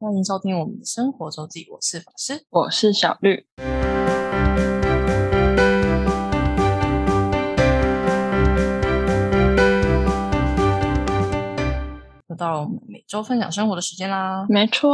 欢迎收听我们的生活周记，我是法师。我是小绿。又到了我们每周分享生活的时间啦。没错，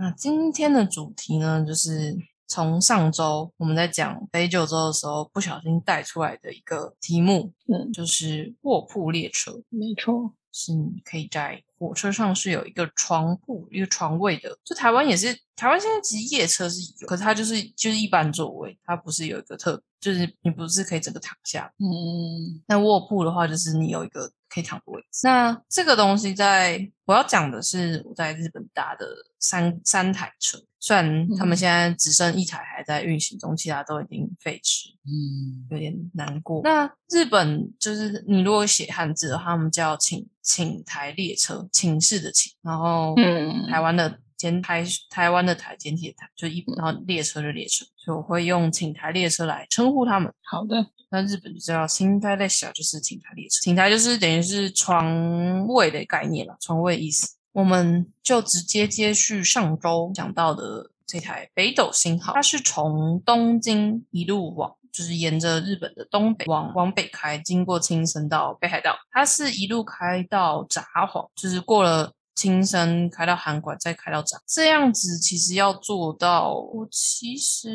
那今天的主题呢，就是从上周我们在讲北九州的时候不小心带出来的一个题目，嗯，就是卧铺列车，没错，是你可以在火车上是有一个床铺、一个床位的。就台湾也是，台湾现在其实夜车是有，可是它就是就是一般座位，它不是有一个特，就是你不是可以整个躺下。嗯，那卧铺的话，就是你有一个可以躺的位置。那这个东西在我要讲的是我在日本搭的三三台车，虽然他们嗯现在只剩一台还在运行中，其他都已经废止，嗯，有点难过。那日本就是你如果写汉字的话，他们叫寝寝台列车，寝室的寝，然后嗯台湾的简台台湾的台简体的台，就一然后列车的列车，所以我会用寝台列车来称呼他们。好的，那日本就叫寝台列小，就是寝台列车。寝台就是等于是床位的概念了，床位意思。我们就直接接续上周讲到的这台北斗星号，它是从东京一路往，就是沿着日本的东北往往北开，经过青森到北海道，它是一路开到札幌，就是过了。青山开到韩馆，再开到札，这样子其实要做到，我其实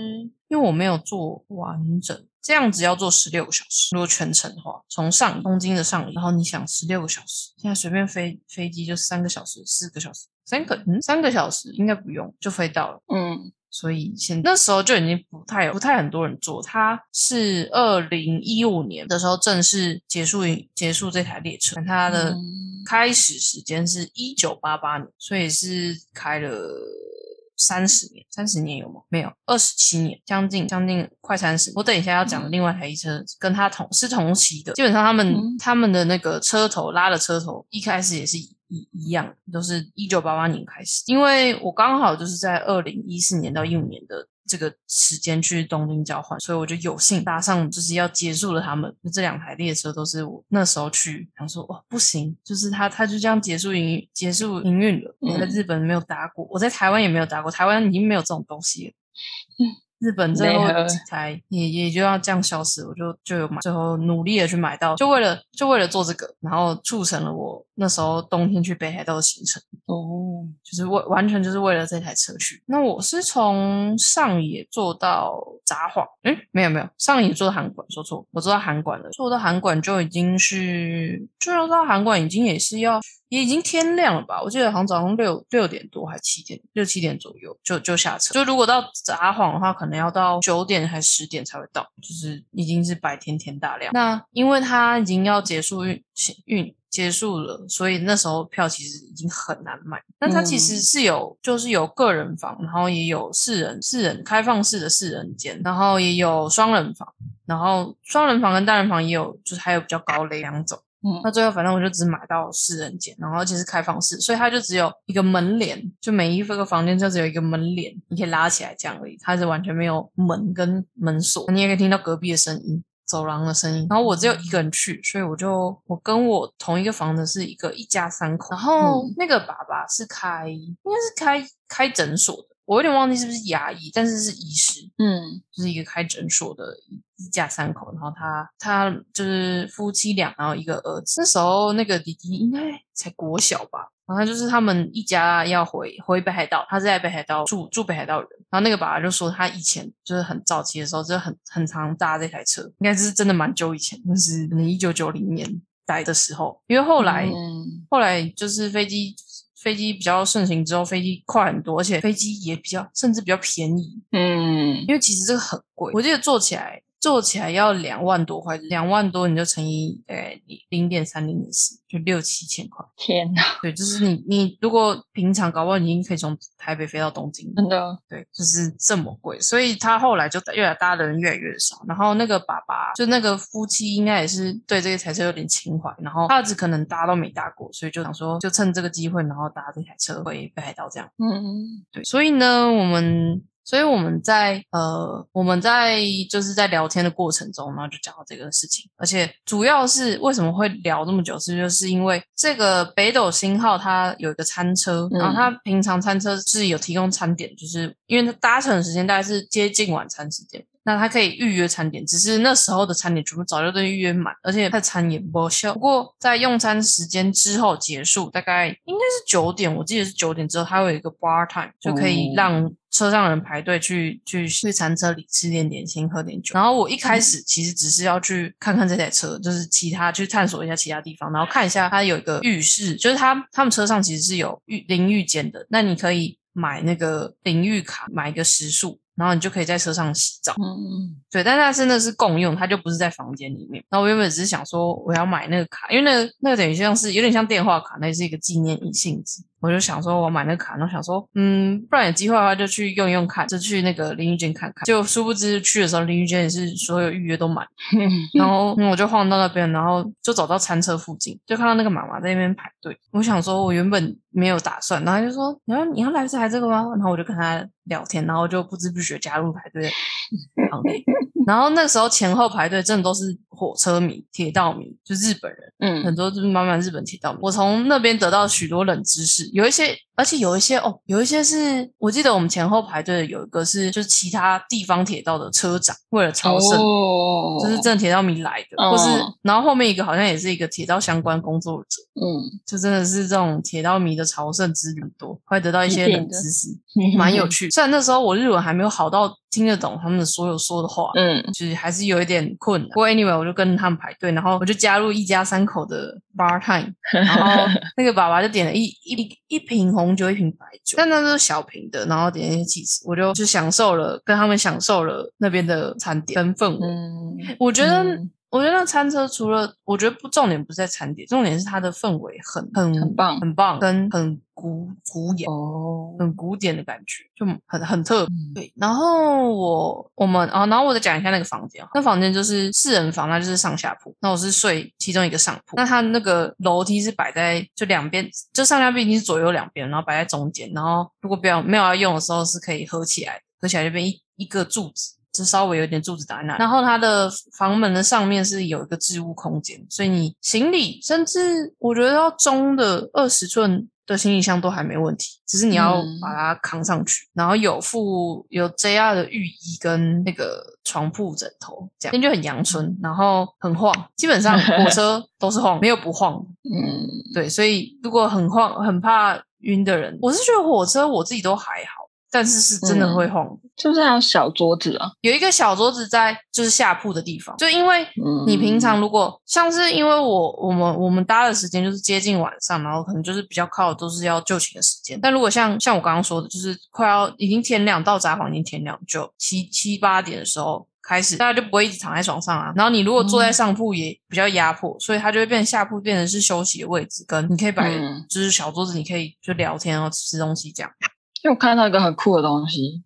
因为我没有做完整，这样子要做十六个小时。如果全程的话，从上东京的上，然后你想十六个小时，现在随便飞飞机就三个小时、四个小时，三个嗯三个小时应该不用就飞到了。嗯所以现那时候就已经不太不太很多人坐，它是二零一五年的时候正式结束结束这台列车，它的嗯。开始时间是一九八八年，所以是开了三十年，三十年有吗？没有，二十七年，将近将近快三十。我等一下要讲的另外一台车跟它同是同期的，基本上他们、嗯。他们的那个车头拉的车头一开始也是一一一样，都是一九八八年开始。因为我刚好就是在二零一四年到一五年的这个时间去东京交换，所以我就有幸搭上，就是要结束了他们就这两台列车，都是我那时候去想说，哦，不行，就是他他就这样结束营结束营运了。我在嗯日本没有搭过，我在台湾也没有搭过，台湾已经没有这种东西了。嗯日本最后没有几台也也就要这样消失，我就就有买，最后努力的去买到，就为了就为了做这个，然后促成了我那时候冬天去北海道的行程。哦，就是为完全就是为了这台车去。那我是从上野坐到札幌，诶，没有没有，上野坐到函馆，说错，我坐到函馆了。坐到函馆就已经是，就要到函馆已经也是要，也已经天亮了吧？我记得好像早上六六点多还七点，六七点左右就就下车。就如果到札幌的话，可能要到九点还十点才会到，就是已经是白天天大亮。那因为它已经要结束运运结束了，所以那时候票其实已经很难买。那它其实是有，就是有个人房，然后也有四人四人开放式的四人间，然后也有双人房，然后双人房跟单人房也有，就是还有比较高的两种。嗯。那最后反正我就只买到四人间，然后而且是开放式，所以它就只有一个门帘，就每一个房间就只有一个门帘，你可以拉起来这样而已，它是完全没有门跟门锁，你也可以听到隔壁的声音。走廊的声音，然后我只有一个人去，所以我就我跟我同一个房的是一个一家三口，然后嗯。那个爸爸是开应该是开开诊所的，我有点忘记是不是牙医，但是是医师，嗯就是一个开诊所的一一家三口，然后他他就是夫妻俩，然后一个儿子。那时候那个弟弟应该才国小吧，然后就是他们一家要回回北海道，他是在北海道住住北海道人。然后那个爸爸就说，他以前就是很早期的时候，就很很常搭这台车，应该是真的蛮久以前，就是可能一九九零年代的时候，因为后来、嗯后来就是飞机飞机比较盛行之后，飞机快很多，而且飞机也比较甚至比较便宜，嗯。因为其实这个很贵，我记得坐起来做起来要两万多块，两万多你就乘以呃零点三零点四，就六七千块。天哪，对，就是你你如果平常搞不好你已经可以从台北飞到东京，真的，对，就是这么贵，所以他后来就越来搭的人越来越少。然后那个爸爸就那个夫妻应该也是对这个台车有点情怀，然后他儿子可能搭都没搭过，所以就想说就趁这个机会，然后搭这台车回北海道这样。嗯对，所以呢，我们所以我们在呃我们在就是在聊天的过程中，然后就讲到这个事情，而且主要是为什么会聊这么久，是就是因为这个北斗星号它有一个餐车，然后它平常餐车是有提供餐点，就是因为它搭乘的时间大概是接近晚餐时间。那他可以预约餐点，只是那时候的餐点全部早就都预约满，而且他餐也不销。不过在用餐时间之后结束，大概应该是九点，我记得是九点之后，它有一个 bar time，就可以让车上人排队去去去餐车里吃点点心、喝点酒。然后我一开始其实只是要去看看这台车，就是其他去探索一下其他地方，然后看一下它有一个浴室，就是他他们车上其实是有浴淋浴间的，那你可以买那个淋浴卡，买一个时数。然后你就可以在车上洗澡，嗯，对，但它真的是共用，它就不是在房间里面。然后我原本只是想说我要买那个卡，因为那个那个等于像是有点像电话卡，那是一个纪念性质。我就想说，我买那个卡，然后想说，嗯，不然有机会的话就去用用看，就去那个淋浴间看看。就殊不知去的时候，淋浴间也是所有预约都满。然后我就晃到那边，然后就走到餐车附近，就看到那个妈妈在那边排队。我想说，我原本没有打算，然后就说，然后你要来这台这个吗？然后我就跟他聊天，然后就不知不觉加入排队行列。然后那时候前后排队真的都是火车迷、铁道迷，就日本人，嗯，很多就是满满日本铁道迷。我从那边得到许多冷知识，有一些。而且有一些哦，有一些是我记得我们前后排队的有一个是就是其他地方铁道的车长为了朝圣，就是真的铁道迷来的，或是然后后面一个好像也是一个铁道相关工作者，嗯，就真的是这种铁道迷的朝圣之旅多，会得到一些冷知识，蛮有趣。虽然那时候我日文还没有好到听得懂他们的所有说的话，嗯，就是还是有一点困难。不过 anyway，我就跟他们排队，然后我就加入一家三口的 bar time，然后那个爸爸就点了一一一瓶红。酒一瓶白酒，但那都是小瓶的，然后点一些起司，我就就享受了，跟他们享受了那边的餐点跟氛围。嗯，我觉得，我觉得那餐车除了，我觉得不重点不是在餐点，重点是它的氛围很很很棒，很棒，跟很。古古典哦，很古典的感觉，就很很特别。对，然后我我们啊，然后我再讲一下那个房间。那房间就是四人房，那就是上下铺。那我是睡其中一个上铺。那它那个楼梯是摆在就两边，就上下毕竟是左右两边，然后摆在中间。然后如果不要没有要用的时候，是可以合起来，合起来就变一一个柱子，就稍微有点柱子打在那。然后它的房门的上面是有一个置物空间，所以你行李甚至我觉得要中的二十寸。的行李箱都还没问题，只是你要把它扛上去，然后有附有 JR 的浴衣跟那个床铺枕头，这样就很阳春，然后很晃，基本上火车都是晃，没有不晃。嗯，对，所以如果很晃、很怕晕的人，我是觉得火车我自己都还好。但是是真的会晃，是不是还有小桌子啊？有一个小桌子在就是下铺的地方，就因为你平常如果像是因为我我们我们搭的时间就是接近晚上，然后可能就是比较靠都是要就寝的时间。但如果像像我刚刚说的，就是快要已经天亮到札幌已经天亮，就七七八点的时候开始，大家就不会一直躺在床上啊。然后你如果坐在上铺也比较压迫，所以它就会变成下铺变成是休息的位置，跟你可以摆就是小桌子，你可以就聊天然后吃东西这样。因为我看到一个很酷的东西，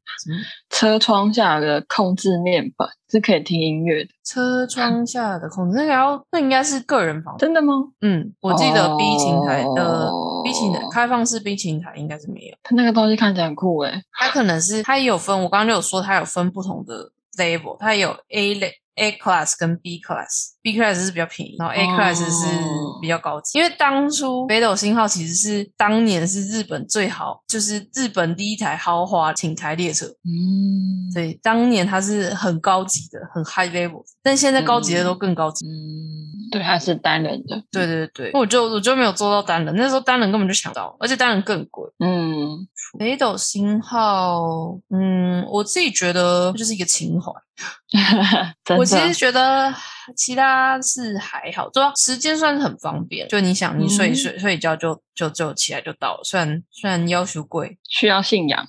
车窗下的控制面板是可以听音乐的。车窗下的控制，那个要那应该是个人房，真的吗？嗯，我记得 B 琴台的 B 琴台开放式 B 琴台应该是没有。它那个东西看起来很酷诶，它可能是它也有分，我刚刚就有说它有分不同的 level，它有 A 类。A class 跟 B class，B class 是比较便宜，然后 A class 是比较高级。因为当初北斗星号其实是当年是日本最好，就是日本第一台豪华寝台列车。嗯，对，当年它是很高级的，很 high level。但现在高级的都更高级。嗯，对，它是单人的。对对对，我就我就没有做到单人，那时候单人根本就抢不到，而且单人更贵。嗯，北斗星号，嗯，我自己觉得就是一个情怀。我其实觉得其他是还好，主要时间算是很方便。就你想，你睡睡睡一觉就就就起来就到了。虽然虽然要求贵，需要信仰，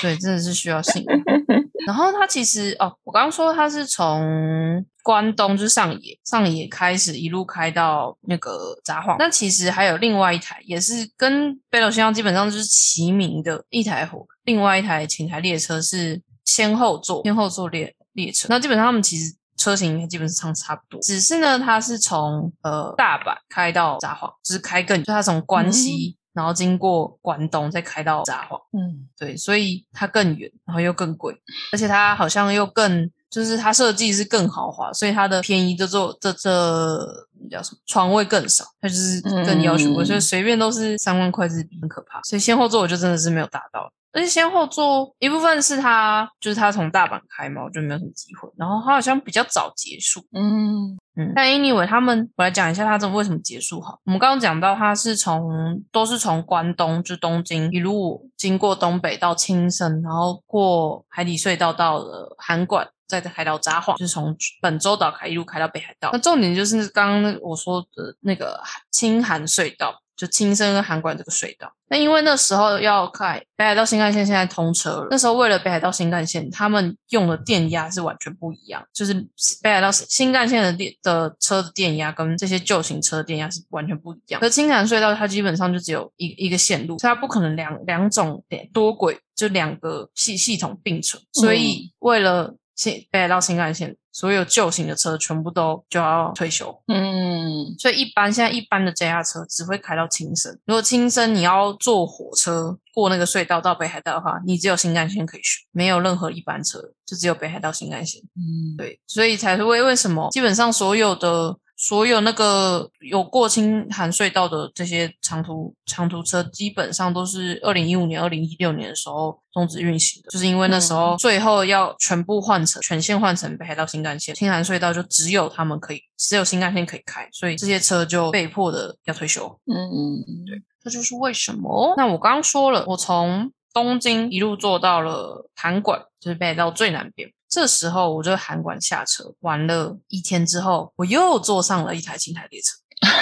对，真的是需要信仰。然后它其实哦，我刚刚说它是从关东就是上野上野开始一路开到那个札幌。那其实还有另外一台，也是跟北斗星号基本上就是齐名的一台火，另外一台寝台列车是先后座先后座列。列车。那基本上他们其实车型基本上差不多，只是呢，它是从呃大阪开到札幌，就是开更，就它从关西然后经过关东再开到札幌。嗯。对，所以它更远，然后又更贵，而且它好像又更，就是它设计是更豪华，所以它的便宜的做这这叫什么床位更少，它就是更要求所以随便都是三万块日币，很可怕。所以先后座我就真的是没有达到，而且先后座一部分是他就是他从大阪开嘛，我就没有什么机会，然后他好像比较早结束，嗯嗯，但 anyway，他们我来讲一下他这为什么结束好。我们刚刚讲到，他是从都是从关东就东京一路经过东北到青森，然后过海底隧道到了函馆，再开到札幌，就是从本州岛开一路开到北海道。那重点就是刚刚我说的那个青函隧道。就青森跟函馆这个隧道，那因为那时候要开北海道新干线，现在通车了。那时候为了北海道新干线，他们用的电压是完全不一样，就是北海道新干线的电的车的电压跟这些旧型车的电压是完全不一样。可青函隧道它基本上就只有一一个线路，所以它不可能两两种多轨就两个系系统并存，所以为了新北海道新干线。所有旧型的车全部都就要退休，嗯，所以一般现在一般的 JR 车只会开到青森。如果青森你要坐火车过那个隧道到北海道的话，你只有新干线可以选，没有任何一般车，就只有北海道新干线。嗯，对，所以才是为为什么基本上所有的所有那个有过青函隧道的这些长途长途车，基本上都是二零一五年、二零一六年的时候终止运行的，就是因为那时候最后要全部换成全线换成北海道新干线，青函隧道就只有他们可以，只有新干线可以开，所以这些车就被迫的要退休。嗯嗯，对，这就是为什么。那我刚刚说了，我从东京一路坐到了函馆，就是北海道最南边。这时候我就韩馆下车，玩了一天之后，我又坐上了一台青台列车。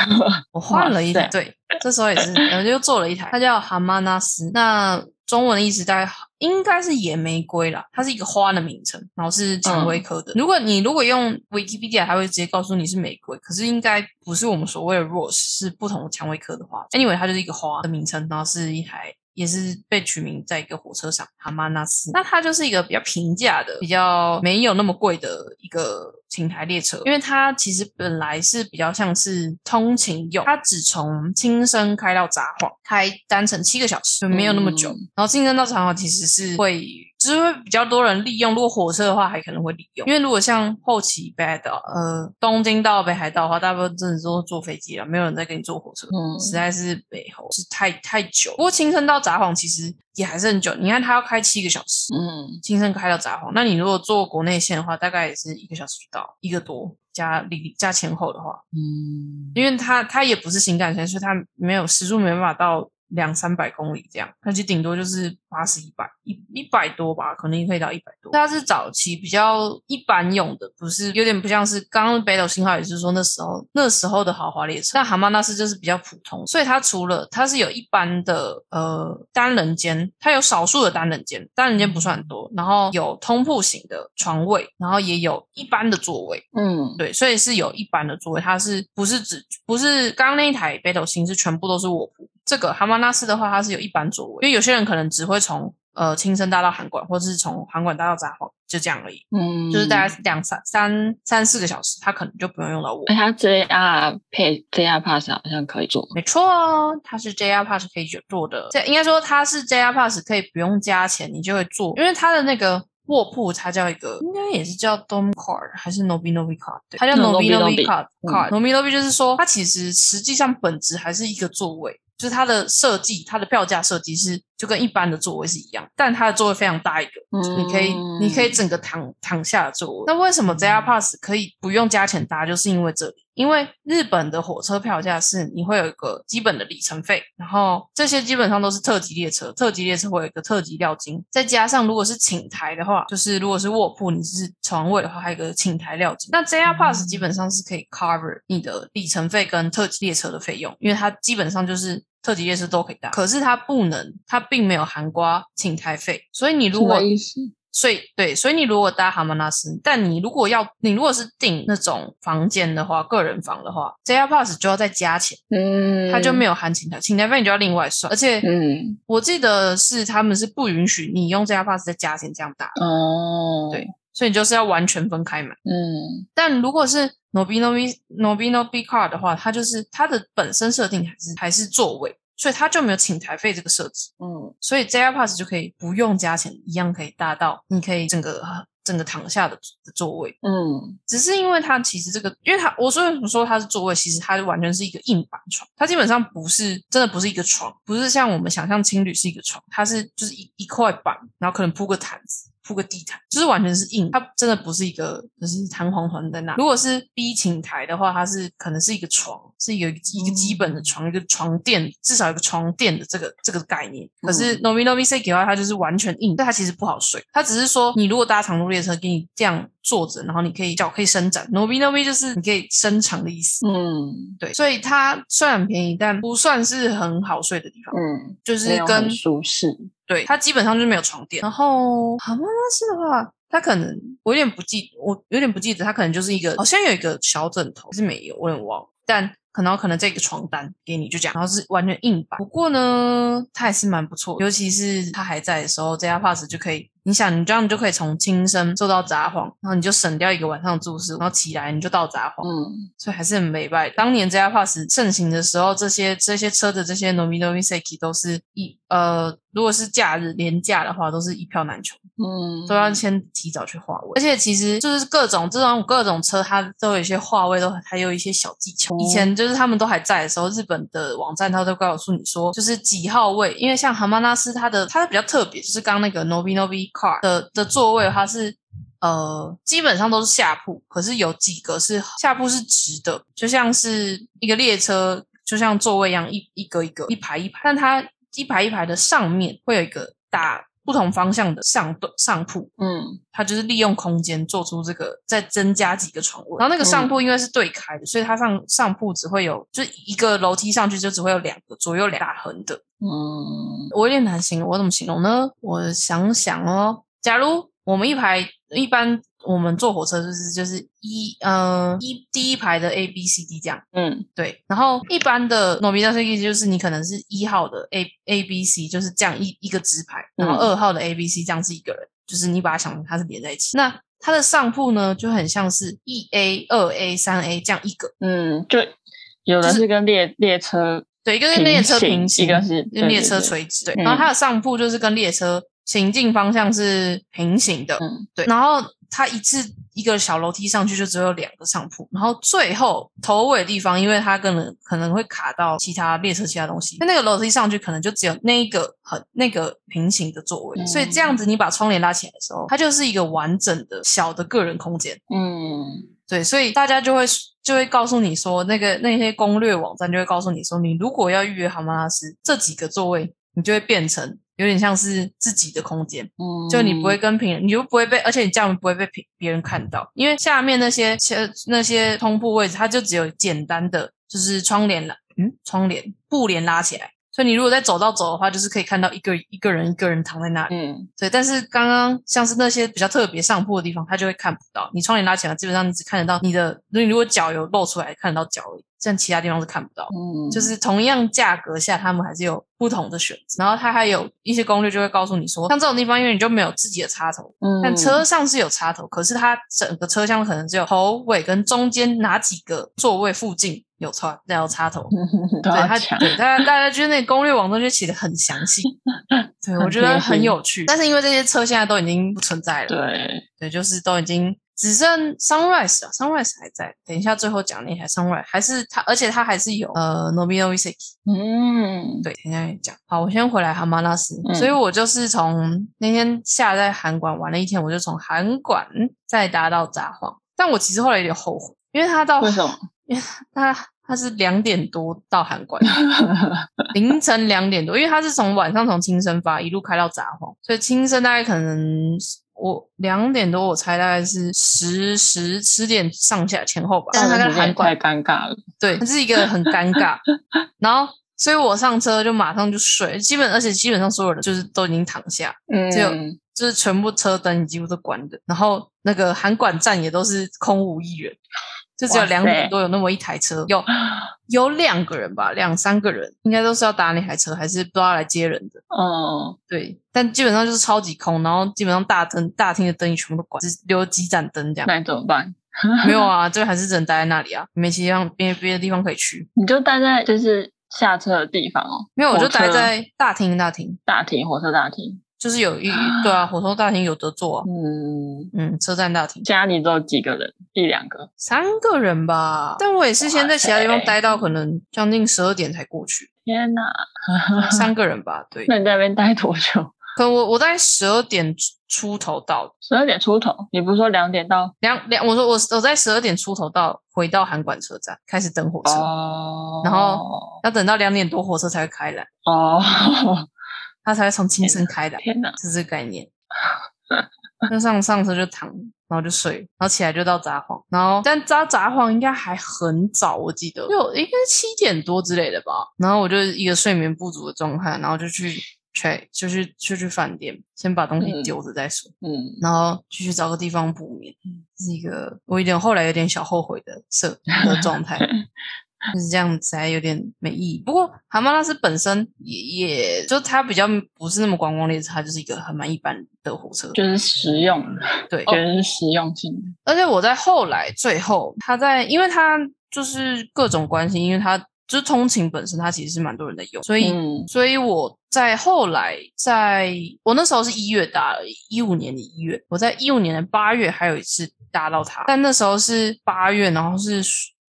我换了一台，对，这时候也是，我就坐了一台，它叫哈曼纳斯。那中文的意思大概应该是野玫瑰啦，它是一个花的名称，然后是蔷薇科的。如果你如果用 Wikipedia，它会直接告诉你是玫瑰，可是应该不是我们所谓的 rose，是不同的蔷薇科的花。Anyway，它就是一个花的名称，然后是一台。也是被取名在一个火车上，哈马纳斯。那它就是一个比较平价的、比较没有那么贵的一个停台列车，因为它其实本来是比较像是通勤用，它只从青森开到札幌，开单程七个小时，就没有那么久。嗯然后青森到札幌其实是会。就是会比较多人利用，如果火车的话，还可能会利用。因为如果像后期北海道，呃，东京到北海道的话，大部分真的都是坐飞机了，没有人再跟你坐火车，嗯实在是北后是太太久。不过青森到札幌其实也还是很久，你看它要开七个小时，嗯青森开到札幌，那你如果坐国内线的话，大概也是一个小时就到，一个多加里加前后的话，嗯因为它它也不是新干线，所以它没有时速没办法到两三百公里这样，那就顶多就是八十一百一一百多吧，可能也可以到一百多。它是早期比较一般用的，不是有点不像是刚刚北斗星号，也就是说那时候那时候的豪华列车。那蛤蟆那斯就是比较普通，所以它除了它是有一般的呃单人间，它有少数的单人间，单人间不算很多，然后有通铺型的床位，然后也有一般的座位。嗯对，所以是有一般的座位，它是不是只不是刚刚那一台北斗星是全部都是卧铺？这个蛤蟆纳斯的话，它是有一般座位，因为有些人可能只会从呃青森搭到韩馆，或者是从韩馆搭到札幌，就这样而已，嗯，就是大概两三三三四个小时，他可能就不用用到我。哎，它 JR 配 JR Pass 好像可以做，没错哦，它是 JR Pass 可以做的，这应该说它是 JR Pass 可以不用加钱，你就会坐，因为它的那个。卧铺它叫一个，应该也是叫 Dome Card 还是 Nobi Nobi Card？对，它叫 Nobi Nobi Card Card。Nobi Nobi 就是说，它其实实际上本质还是一个座位，就是它的设计，它的票价设计是就跟一般的座位是一样，但它的座位非常大一个，嗯你可以你可以整个躺躺下的座位。那为什么 JR Pass 可以不用加钱搭？就是因为这里。因为日本的火车票价是你会有一个基本的里程费，然后这些基本上都是特级列车，特级列车会有一个特级料金，再加上如果是请台的话，就是如果是卧铺你是床位的话，还有一个请台料金。那 JR Pass 基本上是可以 cover 你的里程费跟特级列车的费用，因为它基本上就是特级夜市都可以搭，可是它不能，它并没有含刮请台费，所以你如果？所以对，所以你如果搭哈曼纳斯，但你如果要你如果是订那种房间的话，个人房的话，JR Pass 就要再加钱，嗯，它就没有含请台，请台费你就要另外算。而且嗯我记得是他们是不允许你用 JR Pass 再加钱这样搭，哦，对所以你就是要完全分开买。嗯但如果是 Nobino B Nobino B Card 的话，它就是它的本身设定还是还是座位，所以它就没有请台费这个设置，嗯所以 JR Pass 就可以不用加钱，一样可以搭到你可以整个整个躺下的的座位。嗯只是因为它其实这个，因为它我说为什么说它是座位，其实它就完全是一个硬板床，它基本上不是真的不是一个床，不是像我们想象青旅是一个床，它是就是一一块板，然后可能铺个毯子。铺个地毯，就是完全是硬，它真的不是一个就是弹簧床在那。如果是 B 寝台的话，它是可能是一个床，是一个一个基本的床，一个床垫，至少有个床垫的这个这个概念。可是 Novi Novi C 的话，它就是完全硬，但它其实不好睡。它只是说，你如果搭长途列车，给你这样坐着，然后你可以脚可以伸展。Novi Novi 就是你可以伸长的意思。嗯对，所以它虽然便宜，但不算是很好睡的地方，嗯，就是跟舒适。对，它基本上就是没有床垫。然后蛤蟆拉斯的话，它可能我有点不记，我有点不记得，它可能就是一个好像有一个小枕头，是没有，我有点忘。但可能可能这个床单给你就这样，然后是完全硬板。不过呢，它还是蛮不错，尤其是它还在的时候，这家 pass 就可以。你想，你这样就可以从轻生做到札幌，然后你就省掉一个晚上的住宿，然后起来你就到札幌，嗯所以还是很美拜。当年这家 Pass 盛行的时候，这些这些车的这些 Nomi Nomi Seki 都是一呃，如果是假日廉价的话，都是一票难求，嗯，都要先提早去划位。而且其实就是各种这种各种车，它都有一些划位，都还有一些小技巧。以前就就是他们都还在的时候，日本的网站它都告诉你说，就是几号位，因为像蛤蟆纳斯它的它比较特别，就是刚那个 Nobi Nobi Car 的的座位，它是。呃，基本上都是下铺，可是有几个是下铺是直的，就像是一个列车，就像座位一样，一一个一个，一排一排。但它一排一排的上面会有一个打不同方向的上上铺，嗯它就是利用空间做出这个，再增加几个床位。然后那个上铺因为是对开的，所以它上上铺只会有，就一个楼梯上去就只会有两个，左右两大横的。嗯我有点难形容，我怎么形容呢？我想想哦，假如我们一排一般我们坐火车就是就是一呃一第一排的 A B C D 这样，嗯对，然后一般的 n o b i t a 就是你可能是一号的 A A B C 就是这样一一个直排，然后嗯二号的 A B C 这样是一个人，就是你把它想成它是连在一起。那它的上铺呢就很像是一 A、二 A、三 A 这样一个，嗯，就有的是跟列列车对，一个是列车平行，一个是跟列车垂直，对。嗯然后它的上铺就是跟列车行进方向是平行的，嗯对。然后它一次一个小楼梯上去就只有两个上铺，然后最后头尾地方，因为它可能可能会卡到其他列车其他东西，那那个楼梯上去可能就只有那一个很那个平行的座位，嗯所以这样子你把窗帘拉起来的时候，它就是一个完整的小的个人空间。嗯对，所以大家就会就会告诉你说，那个那些攻略网站就会告诉你说，你如果要预约蛤蟆拉斯这几个座位，你就会变成有点像是自己的空间，嗯，就你不会跟平人，你就不会被，而且你这样不会被别别人看到，因为下面那些切那些通铺位置，它就只有简单的就是窗帘拉，嗯，窗帘布帘拉起来。所以你如果在走道走的话，就是可以看到一个一个人一个人躺在那里。嗯对，但是刚刚像是那些比较特别上铺的地方，它就会看不到。你窗帘拉起来，基本上你只看得到你的，你如果脚有露出来，看得到脚而已，像其他地方是看不到。嗯，就是同样价格下，他们还是有不同的选择。然后它还有一些攻略就会告诉你说，像这种地方，因为你就没有自己的插头，嗯，但车上是有插头，可是它整个车厢可能只有头尾跟中间哪几个座位附近有插有插头。都对它，要抢，对大家大家就是那个攻略网站就写的很详细，对我觉得很有趣。但是因为这些车现在都已经不存在了，对，对，就是都已经只剩 Sunrise 啊，Sunrise 还在。等一下最后讲那台 Sunrise 还是它，而且它还是有呃 Nobino Viseki。嗯对，等一下讲。好，我先回来哈马拉斯，嗯所以我就是从那天下在韩馆玩了一天，我就从韩馆再搭到札幌。但我其实后来有点后悔，因为他到为什么？他他是两点多到韩馆，凌晨两点多，因为他是从晚上从青森发一路开到札幌，所以青森大概可能我两点多，我猜大概是十十十点上下前后吧。但是他跟韩太馆尴尬了，对，这是一个很尴尬。然后，所以我上车就马上就睡，基本而且基本上所有人就是都已经躺下，嗯，只有就是全部车灯几乎都关的，然后那个韩馆站也都是空无一人，就只有两点多有那么一台车，有 有两个人吧，两三个人应该都是要搭那台车，还是不知道来接人的。嗯对，但基本上就是超级空，然后基本上大灯大厅的灯也全部都关，只留几盏灯这样。那你怎么办？没有啊，这还是只能待在那里啊，没其他别别的地方可以去。你就待在就是下车的地方哦，没有，我就待在大厅，大厅大厅火车大厅。就是有一对啊，火车大厅有得坐啊，嗯，嗯，车站大厅家里只有几个人？一两个。三个人吧，但我也是先在其他地方待到可能将近十二点才过去，天哪！三 个人吧，对，那你在那边待多久？可我我在十二点出头到，十二点出头。你不是说两点到？两两，我说我我在十二点出头到，回到函馆车站开始等火车，哦。然后要等到两点多火车才会开来，哦，它才会从青森开的，天哪！是这个概念。那上上车就躺，然后就睡，然后起来就到札幌，然后但扎札幌应该还很早，我记得就应该七点多之类的吧。然后我就一个睡眠不足的状态，然后就去 check，就去就去饭店，先把东西嗯丢着再说，嗯，然后继续找个地方补眠。是一个我有点后来有点小后悔的设的状态。就是这样子，还有点没意义。不过蛤蟆拉斯本身也也就它比较不是那么观光列车，它就是一个很蛮一般的火车。就是实用，对，觉得是实用性的。而且我在后来最后，他在因为他就是各种关系，因为他就是通勤本身，它其实是蛮多人在用，所以、嗯所以我在后来在我那时候是一月搭了，一五年的一月，我在一五年的八月还有一次搭到它，但那时候是八月，然后是。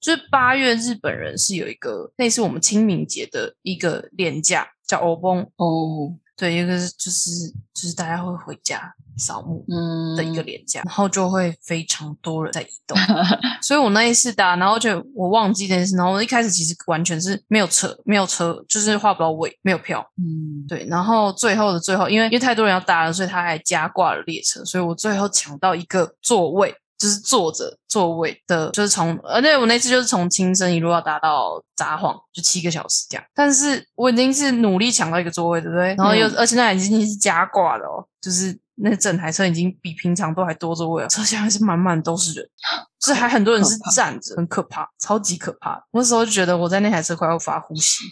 就是八月，日本人是有一个类似我们清明节的一个连假，叫欧崩。哦，对，一个是就是就是大家会回家扫墓，嗯的一个廉价，然后就会非常多人在移动，所以我那一次搭，然后就我忘记这件事，然后我一开始其实完全是没有车，没有车，就是画不到位，没有票，嗯，对，然后最后的最后，因为因为太多人要搭了，所以他还加挂了列车，所以我最后抢到一个座位。就是坐着座位的，就是从，而且我那次就是从轻生一路要搭到札幌，就七个小时这样。但是我已经是努力抢到一个座位，对不对？然后又、嗯而且那已经是加挂的哦，就是那整台车已经比平常都还多座位了，车厢还是满满都是人，就是还很多人是站着，很可怕，超级可怕。那时候就觉得我在那台车快要发呼吸，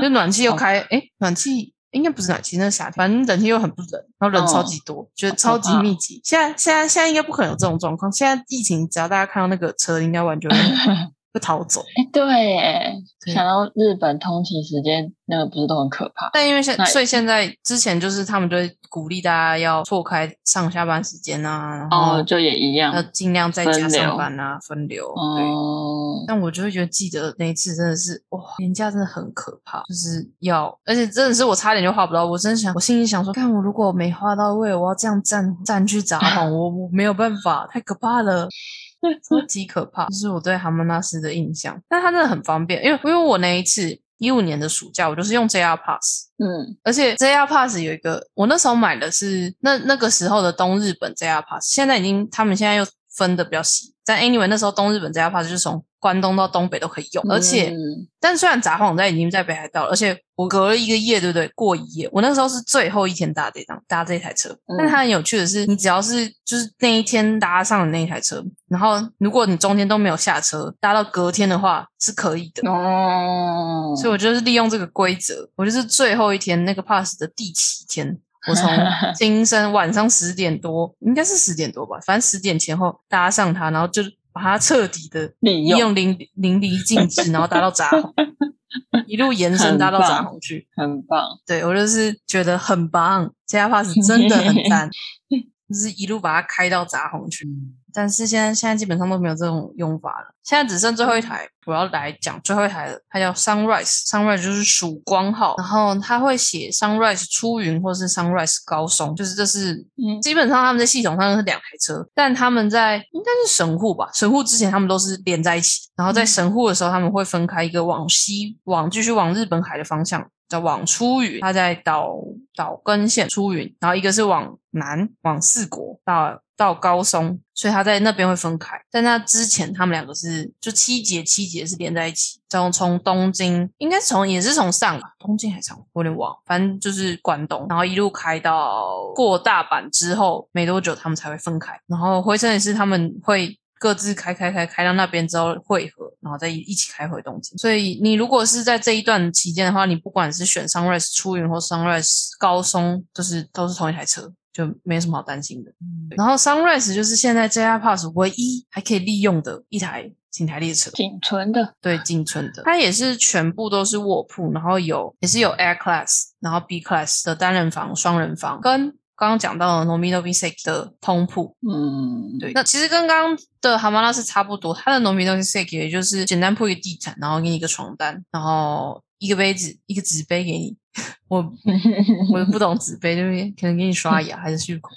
就暖气又开，诶，暖气应该不是暖气，那是夏天，反正冷天又很不冷，然后人超级多，觉得超级密集。现在现在现在应该不可能有这种状况，现在疫情只要大家看到那个车，应该完全 会会逃走。哎，对想到日本通勤时间那个不是都很可怕？但因为现所以现在之前就是他们就会鼓励大家要错开上下班时间啊，然后哦，就也一样要。尽量在家上班啊，分流。对，哦，但我就会觉得记得那一次真的是哇，年假真的很可怕，就是要，而且真的是我差点就花不到，我真的想，我心里想说，看我如果没花到位，我要这样站站去札幌，我我没有办法，太可怕了。超级可怕，这是我对哈曼纳斯的印象。但它真的很方便，因为因为我那一次一五年的暑假，我就是用 JR Pass，嗯而且 JR Pass 有一个，我那时候买的是那那个时候的东日本 JR Pass，现在已经他们现在又分的比较细。但 anyway 那时候东日本 JR Pass 就是从关东到东北都可以用，而且、嗯但虽然札幌在已经在北海道了，而且我隔了一个夜，对不对？过一夜，我那时候是最后一天搭这趟搭这台车。嗯但它很有趣的是，你只要是就是那一天搭上的那一台车，然后如果你中间都没有下车，搭到隔天的话是可以的。哦，所以我就是利用这个规则，我就是最后一天那个 pass 的第七天，我从 金生晚上十点多，应该是十点多吧，反正十点前后搭上它，然后就把它彻底的利用淋淋漓尽致，然后达到炸红，一路延伸搭到炸红去。很棒。对我就是觉得很棒，这家 pass 真的很赞，就是一路把它开到炸红去。但是现在现在基本上都没有这种用法了，现在只剩最后一台，我要来讲最后一台了，它叫 Sunrise，Sunrise 就是曙光号，然后它会写 Sunrise 出云或是 Sunrise 高松，就是这是嗯。基本上他们在系统上是两台车，但他们在应该是神户吧，神户之前他们都是连在一起，然后在神户的时候他们会分开一个往西往继续往日本海的方向。叫往出云，它在岛岛根县出云，然后一个是往南往四国到到高松，所以他在那边会分开。但那之前他们两个是就七节七节是连在一起，然后从东京应该从也是从上吧，东京还是上，我有点忘，反正就是关东，然后一路开到过大阪之后没多久他们才会分开，然后回程也是他们会。各自开开开开到那边之后汇合，然后再一一起开回东京。所以你如果是在这一段期间的话，你不管是选 Sunrise 出云或 Sunrise 高松，就是都是同一台车，就没什么好担心的。然后 Sunrise 就是现在 JR Pass 唯一还可以利用的一台寝台列车，仅存的，对，仅存的，它也是全部都是卧铺，然后有也是有 Air Class，然后 B Class 的单人房、双人房，跟刚刚讲到的 Nomi Nomi Sek 的通铺，嗯，对，那其实跟刚刚的蛤蟆拉是差不多，它的 Nomi Nomi Sek 也就是简单铺一个地毯，然后给你一个床单，然后一个杯子，一个纸杯给你。我我也不懂纸杯，对不对？可能给你刷牙还是漱口。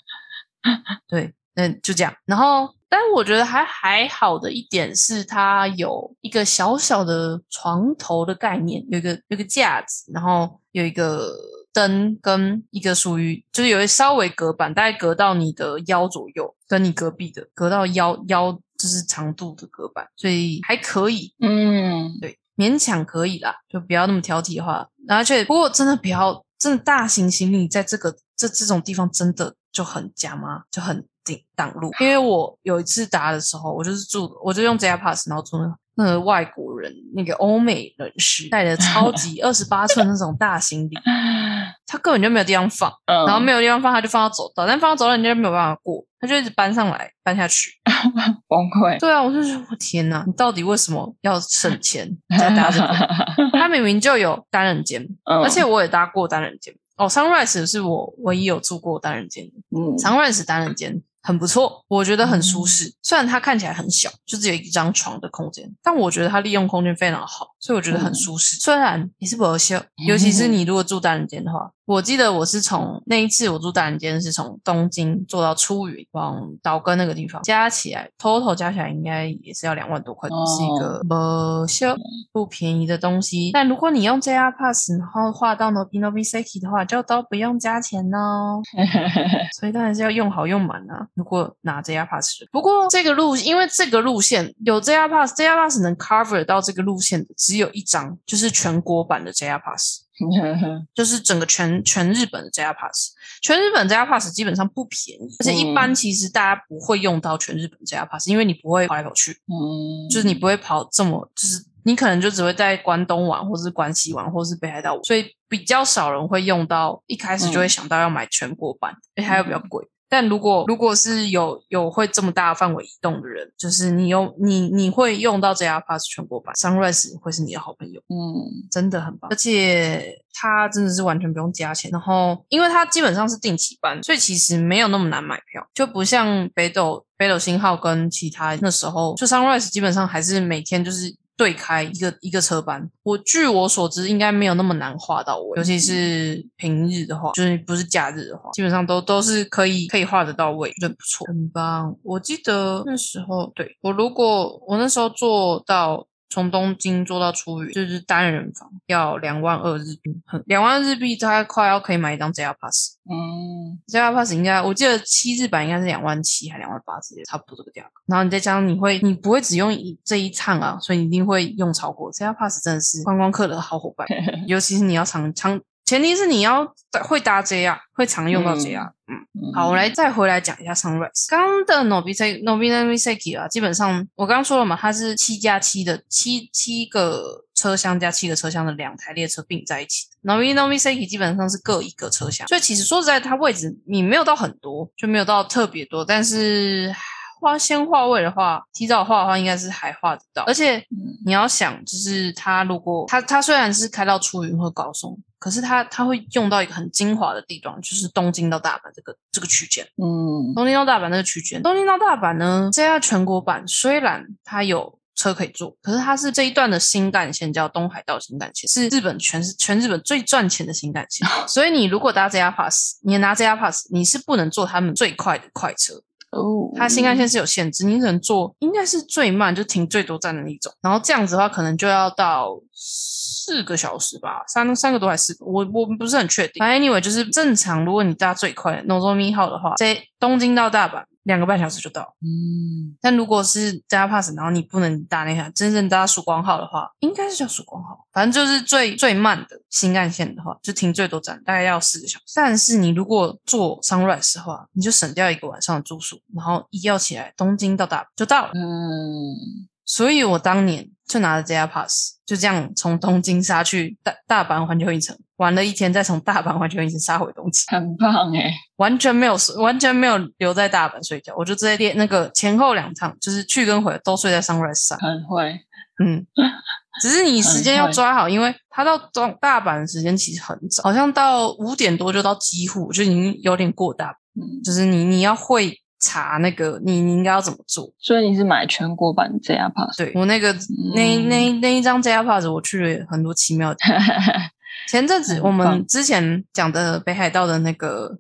对，那，就这样。然后，但我觉得还还好的一点是，它有一个小小的床头的概念，有一个有一个架子，然后有一个灯跟一个属于就是有一稍微隔板，大概隔到你的腰左右，跟你隔壁的隔到腰腰就是长度的隔板，所以还可以。嗯，对，勉强可以啦，就不要那么挑剔的话。而且，不过真的不要，真的大型行李在这个这这种地方真的就很夹吗？就很顶挡路。因为我有一次搭的时候，我就是住，我就用 JR Pass，然后住那那个外国人那个欧美人士带的超级 二十八寸那种大行李，他根本就没有地方放，然后没有地方放，他就放到走道，但放到走道人家就没有办法过，他就一直搬上来搬下去，崩溃。对啊，我就说，我天哪，你到底为什么要省钱在搭这个？他明明就有单人间，而且我也搭过单人间。哦，Sunrise 是我唯一有住过单人间的，嗯，Sunrise 单人间。很不错，我觉得很舒适。虽然它看起来很小，就只有一张床的空间，但我觉得它利用空间非常好，所以我觉得很舒适。虽然也是不好笑，尤其是你如果住单人间的话。我记得我是从那一次我住单人间是从东京坐到出云往岛根那个地方，加起来 total 加起来应该也是要两万多块，是一个不小不便宜的东西。但如果你用 JR Pass，然后划到 Nobi Nobi Seki 的话，就都不用加钱哦。所以当然是要用好用满啊。如果拿 JR Pass，不过这个路因为这个路线有 JR Pass，JR Pass 能 cover 到这个路线的只有一张，就是全国版的 JR Pass。就是整个全全日本的 JR Pass，全日本 JR Pass 基本上不便宜，而且一般其实大家不会用到全日本 JR Pass，因为你不会跑来跑去，嗯，就是你不会跑这么，就是你可能就只会在关东玩，或是关西玩，或是北海道，所以比较少人会用到，一开始就会想到要买全国版，而且还要比较贵。但如果如果是有有会这么大范围移动的人，就是你用你你会用到 JR Pass 全国版，Sunrise 会是你的好朋友，嗯，真的很棒，而且它真的是完全不用加钱，然后因为它基本上是定期班，所以其实没有那么难买票，就不像北斗北斗星号跟其他那时候，就 Sunrise 基本上还是每天就是。对开一个一个车班，我据我所知应该没有那么难画到位，尤其是平日的话，就是不是假日的话，基本上都都是可以可以画得到位，觉得不错，很棒。我记得那时候，对我如果我那时候做到。从东京坐到出云，就是单人房，要两万二日币，两万日币大概快要可以买一张 JR Pass。嗯，JR Pass 应该我记得七日版应该是两万七还两万八之类，差不多这个价格。然后你再加上你会，你不会只用一这一趟啊，所以你一定会用超过 JR Pass，真的是观光客的好伙伴，尤其是你要常常。前提是你要会搭 JR，会常用到 JR。嗯，好，我来再回来讲一下 Sunrise。刚刚的 Nobita Nobita Misaki 啊，基本上我刚刚说了嘛，它是七加七的七七个车厢加七个车厢的两台列车并在一起。Nobita Misaki 基本上是各一个车厢，所以其实说实在，它位置你没有到很多，就没有到特别多，但是。画先画位的话，提早画的话，应该是还画得到。而且你要想，就是它如果它它虽然是开到出云或高松，可是它它会用到一个很精华的地段，就是东京到大阪这个这个区间。嗯，东京到大阪那个区间，东京到大阪呢，，JR 全国版虽然它有车可以坐，可是它是这一段的新干线叫东海道新干线，是日本全是全日本最赚钱的新干线。所以你如果搭 JR Pass，你拿 JR Pass，你是不能坐他们最快的快车。哦，它新干线是有限制，你只能坐应该是最慢就停最多站的那种，然后这样子的话可能就要到四个小时吧，三三个多还是四个，我我不是很确定。反正 anyway 就是正常，如果你搭最快 Nozomi 号的话，在东京到大阪。两个半小时就到，嗯，但如果是加 pass，然后你不能搭那台真正搭曙光号的话，应该是叫曙光号，反正就是最最慢的新干线的话，就停最多站，大概要四个小时。但是你如果坐 Sunrise 的话，你就省掉一个晚上的住宿，然后一觉起来东京到大阪就到了，嗯，所以我当年就拿着 JR Pass，就这样从东京杀去大大阪环球影城，玩了一天，再从大阪环球影城杀回东京，很棒哎，完全没有睡，完全没有留在大阪睡觉，我就直接连那个前后两趟，就是去跟回都睡在 Sunrise 上。很会，嗯，只是你时间要抓好，因为他到中大阪的时间其实很早，好像到五点多就到几乎就已经有点过大，嗯，就是你你要会查那个你你应该要怎么做。所以你是买全国版 JR Pass，对我那个那那那一张 JR Pass，我去了很多奇妙的。前阵子我们之前讲的北海道的那个。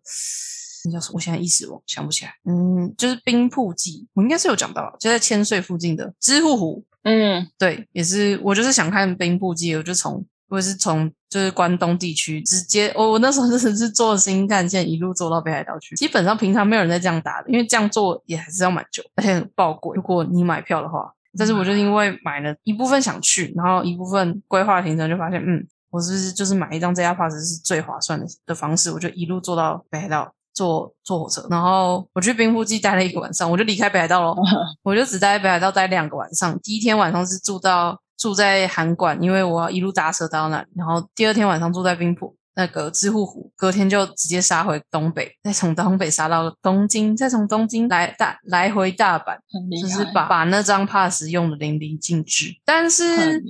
那叫什么？我现在一时我想不起来。嗯，就是冰瀑记，我应该是有讲到，就在千岁附近的知户湖。嗯，对，也是我就是想看冰瀑记，我就从我是从就是关东地区直接，我我那时候真的是坐新干线一路坐到北海道去。基本上平常没有人在这样打的，因为这样做也还是要蛮久，而且很爆贵。如果你买票的话，但是我就因为买了一部分想去，然后一部分规划行程，就发现嗯，我是不是就是买一张 JR Pass 是最划算的的方式，我就一路坐到北海道。坐坐火车，然后我去冰瀑记待了一个晚上，我就离开北海道了。我就只在北海道待两个晚上。第一天晚上是住到住在函馆，因为我一路打车到那。然后第二天晚上住在冰铺那个知户湖，隔天就直接杀回东北，再从东北杀到东京，再从东京来大来回大阪，就是把把那张 pass 用的淋漓尽致。但是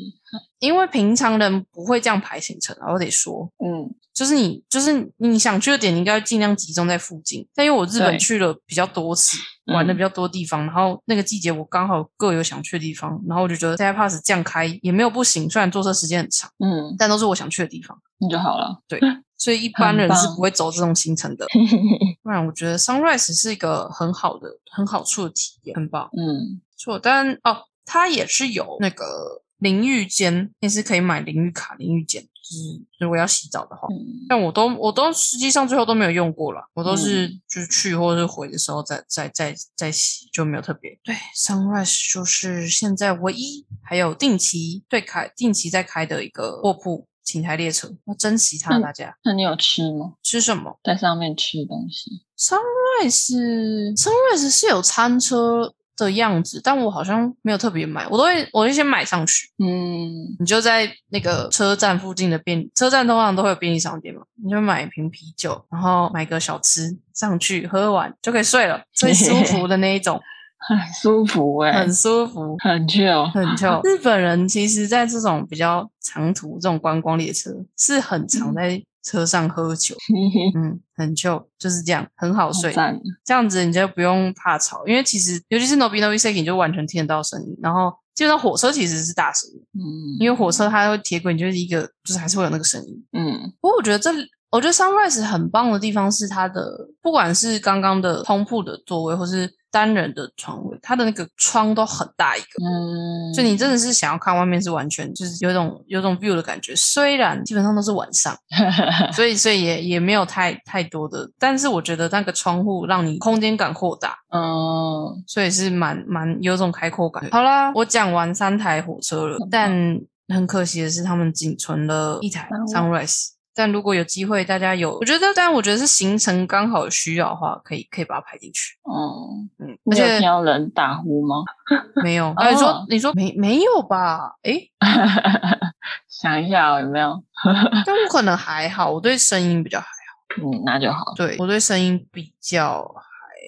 因为平常人不会这样排行程啊，我得说，嗯就是你，就是你想去的点，你应该尽量集中在附近。但因为我日本去了比较多次，嗯玩的比较多地方，然后那个季节我刚好各有想去的地方，然后我就觉得 JR Pass 这样开也没有不行，虽然坐车时间很长，嗯，但都是我想去的地方，那就好了。对所以一般人是不会走这种行程的。不然我觉得 Sunrise 是一个很好的、很好处的体验，很棒。嗯错，但哦，它也是有那个淋浴间，也是可以买淋浴卡、淋浴间，就是如果要洗澡的话。嗯但我都我都实际上最后都没有用过了，我都是嗯就是去或者是回的时候再再再再洗，就没有特别。对，Sunrise 就是现在唯一还有定期对开定期在开的一个卧铺寝台列车，要珍惜它，嗯大家那你有吃吗？吃什么在上面吃东西？？Sunrise Sunrise 是有餐车的样子，但我好像没有特别买，我都会我就先买上去。嗯你就在那个车站附近的便车站通常都会有便利商店嘛，你就买一瓶啤酒，然后买个小吃上去，喝完就可以睡了，最舒服的那一种，很舒服哎、很舒服，很 chill，很 chill。日本人其实，在这种比较长途这种观光列车，是很常在车上喝酒，嗯，很 chill，就是这样，很好睡。赞。这样子你就不用怕吵，因为其实尤其是 Nobi Nobi Seki，你就完全听得到声音，然后基本上火车其实是大声的。嗯因为火车它会铁轨，你就是一个就是还是会有那个声音。嗯不过我觉得这，我觉得 Sunrise 很棒的地方是它的，不管是刚刚的通铺的座位，或是单人的床位，它的那个窗都很大一个，嗯，所以你真的是想要看外面是完全就是有一种有一种 view 的感觉。虽然基本上都是晚上，所以所以也也没有太太多的，但是我觉得那个窗户让你空间感扩大。嗯所以是蛮蛮有种开阔感。好啦，我讲完三台火车了，但很可惜的是，他们仅存了一台 Sunrise。但如果有机会，大家有，我觉得，但我觉得是行程刚好需要的话，可以可以把它排进去。哦，嗯，而且到人打呼吗？没有，啊，你说哦你说没没有吧？哎，想一下、哦、有没有？但我可能还好，我对声音比较还好嗯，那就好。对我对声音比较还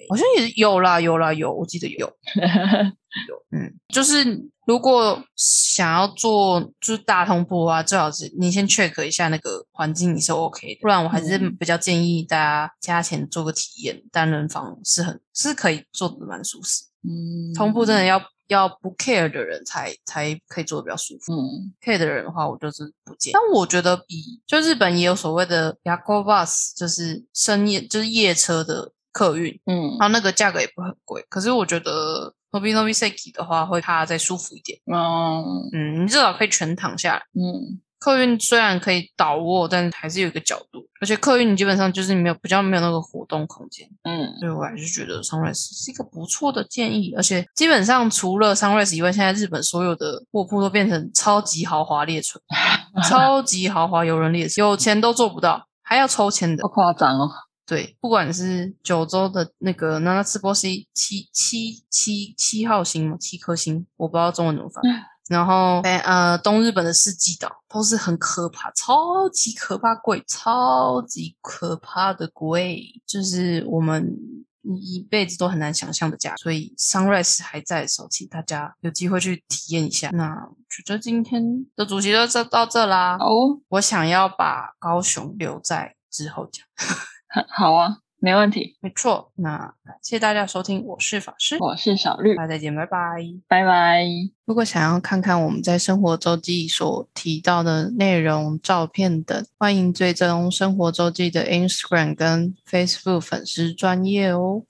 好像也有啦，有啦，有，我记得有。有嗯，就是如果想要做就是大通铺啊，最好是你先 check 一下那个环境你是 OK 的，不然我还是嗯比较建议大家加钱做个体验，单人房是很是可以做的蛮舒适。嗯，通铺真的要要不 care 的人才才可以做的比较舒服。嗯 care 的人的话，我就是不建议。但我觉得比就日本也有所谓的 Yaku Bus，就是深夜就是夜车的客运，嗯然后那个价格也不会很贵。可是我觉得 Nobi Nobi Seki 的话，会它再舒服一点。嗯嗯，你至少可以全躺下来。嗯客运虽然可以倒卧，但还是有一个角度，而且客运你基本上就是没有比较没有那个活动空间，嗯所以我还是觉得 Sunrise 是一个不错的建议。而且基本上除了 Sunrise 以外，现在日本所有的卧铺都变成超级豪华列车，超级豪华游轮列车，有钱都做不到，还要抽签的好。夸张哦。对，不管是九州的那个 Nana 次波 C 七七七七号星嘛，七颗星，我不知道中文怎么翻。然后北呃东日本的四季岛都是很可怕，超级可怕鬼，超级可怕的鬼，就是我们一辈子都很难想象的价。所以 Sunrise 还在的时候，请大家有机会去体验一下。那觉得今天的主题就到到这啦。哦，我想要把高雄留在之后讲。好啊，没问题。没错，那感谢大家收听，我是法师，我是小绿，大家再见，拜拜。拜拜。如果想要看看我们在生活周记所提到的内容、照片等，欢迎追踪生活周记的 Instagram 跟 Facebook 粉丝专业哦。